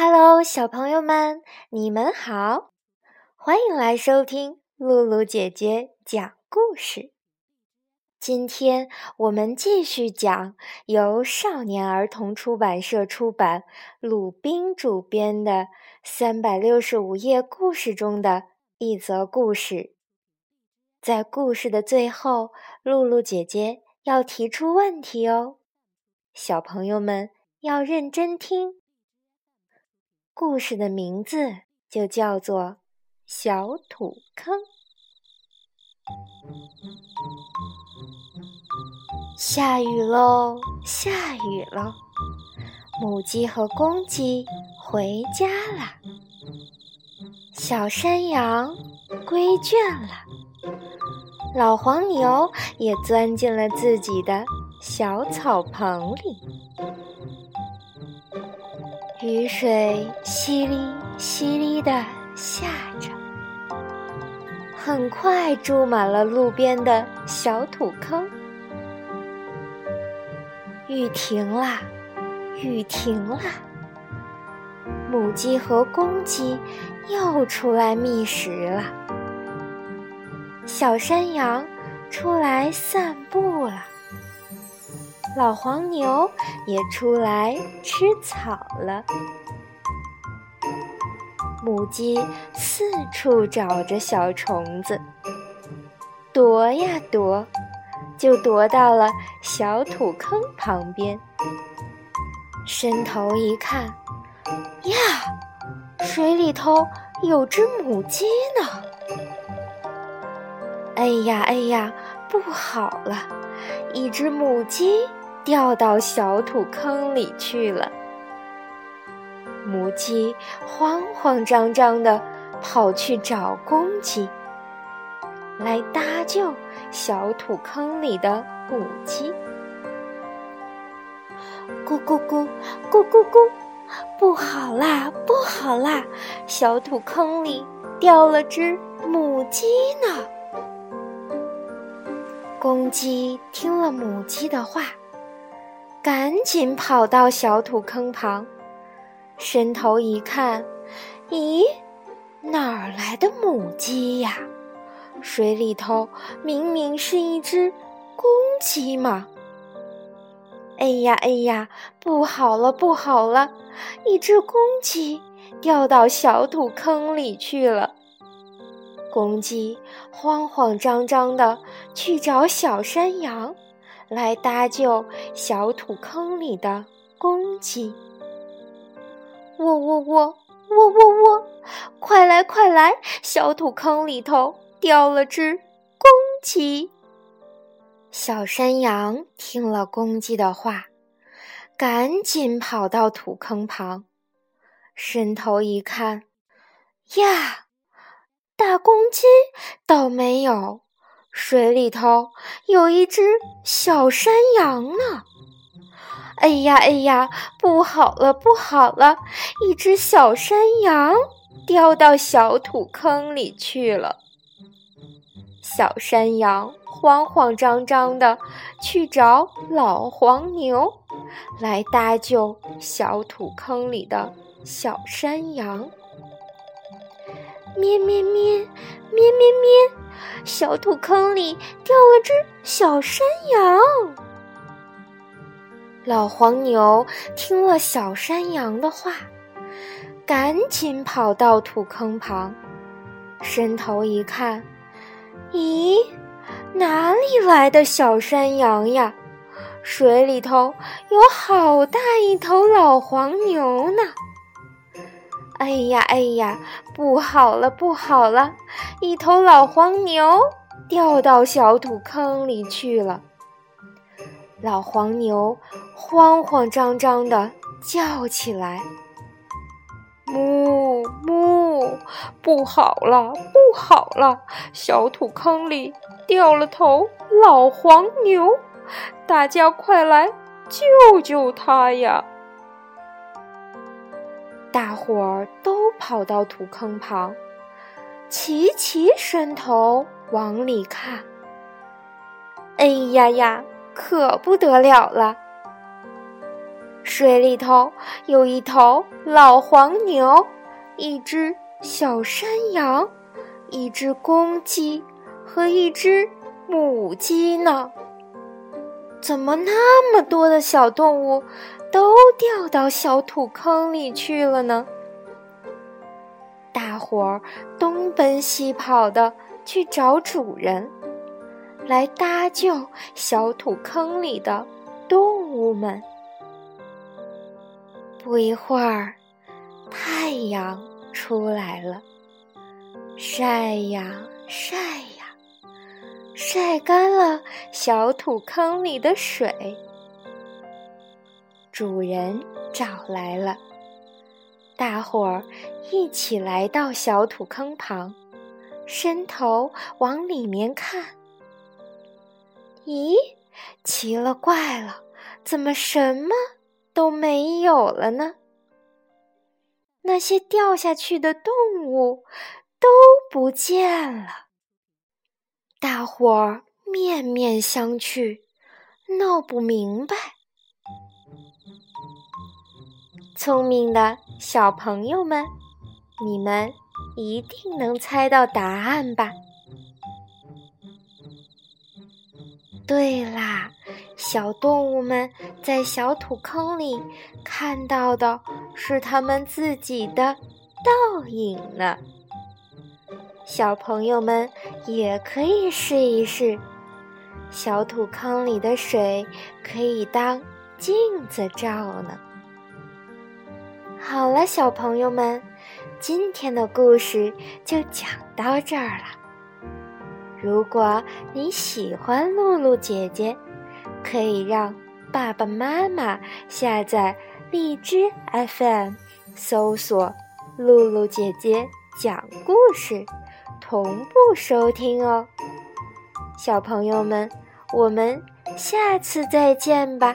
Hello，小朋友们，你们好，欢迎来收听露露姐姐讲故事。今天我们继续讲由少年儿童出版社出版、鲁宾主编的《三百六十五页故事》中的一则故事。在故事的最后，露露姐姐要提出问题哦，小朋友们要认真听。故事的名字就叫做《小土坑》。下雨喽，下雨了，母鸡和公鸡回家了，小山羊归圈了，老黄牛也钻进了自己的小草棚里。雨水淅沥淅沥的下着，很快注满了路边的小土坑。雨停了，雨停了，母鸡和公鸡又出来觅食了，小山羊出来散步了。老黄牛也出来吃草了，母鸡四处找着小虫子，躲呀躲，就躲到了小土坑旁边。伸头一看，呀，水里头有只母鸡呢！哎呀哎呀，不好了，一只母鸡！掉到小土坑里去了。母鸡慌慌张张地跑去找公鸡，来搭救小土坑里的母鸡。咕咕咕，咕咕咕，不好啦，不好啦！小土坑里掉了只母鸡呢。公鸡听了母鸡的话。赶紧跑到小土坑旁，伸头一看，咦，哪儿来的母鸡呀？水里头明明是一只公鸡嘛！哎呀哎呀，不好了不好了，一只公鸡掉到小土坑里去了。公鸡慌慌张张的去找小山羊。来搭救小土坑里的公鸡！喔喔喔，喔喔喔，快来快来！小土坑里头掉了只公鸡。小山羊听了公鸡的话，赶紧跑到土坑旁，伸头一看，呀，大公鸡倒没有。水里头有一只小山羊呢！哎呀哎呀，不好了不好了！一只小山羊掉到小土坑里去了。小山羊慌慌张张的去找老黄牛，来搭救小土坑里的小山羊。咩咩咩，咩咩咩。小土坑里掉了只小山羊。老黄牛听了小山羊的话，赶紧跑到土坑旁，伸头一看，咦，哪里来的小山羊呀？水里头有好大一头老黄牛呢！哎呀哎呀，不好了不好了！一头老黄牛掉到小土坑里去了。老黄牛慌慌张张地叫起来：“哞哞，不好了不好了！小土坑里掉了头老黄牛，大家快来救救它呀！”大伙儿都跑到土坑旁，齐齐伸头往里看。哎呀呀，可不得了了！水里头有一头老黄牛，一只小山羊，一只公鸡和一只母鸡呢。怎么那么多的小动物都掉到小土坑里去了呢？大伙儿东奔西跑的去找主人，来搭救小土坑里的动物们。不一会儿，太阳出来了，晒呀晒呀，晒干了小土坑里的水。主人找来了。大伙儿一起来到小土坑旁，伸头往里面看。咦，奇了怪了，怎么什么都没有了呢？那些掉下去的动物都不见了。大伙儿面面相觑，闹不明白。聪明的小朋友们，你们一定能猜到答案吧？对啦，小动物们在小土坑里看到的是他们自己的倒影呢。小朋友们也可以试一试，小土坑里的水可以当镜子照呢。好了，小朋友们，今天的故事就讲到这儿了。如果你喜欢露露姐姐，可以让爸爸妈妈下载荔枝 FM，搜索“露露姐姐讲故事”，同步收听哦。小朋友们，我们下次再见吧。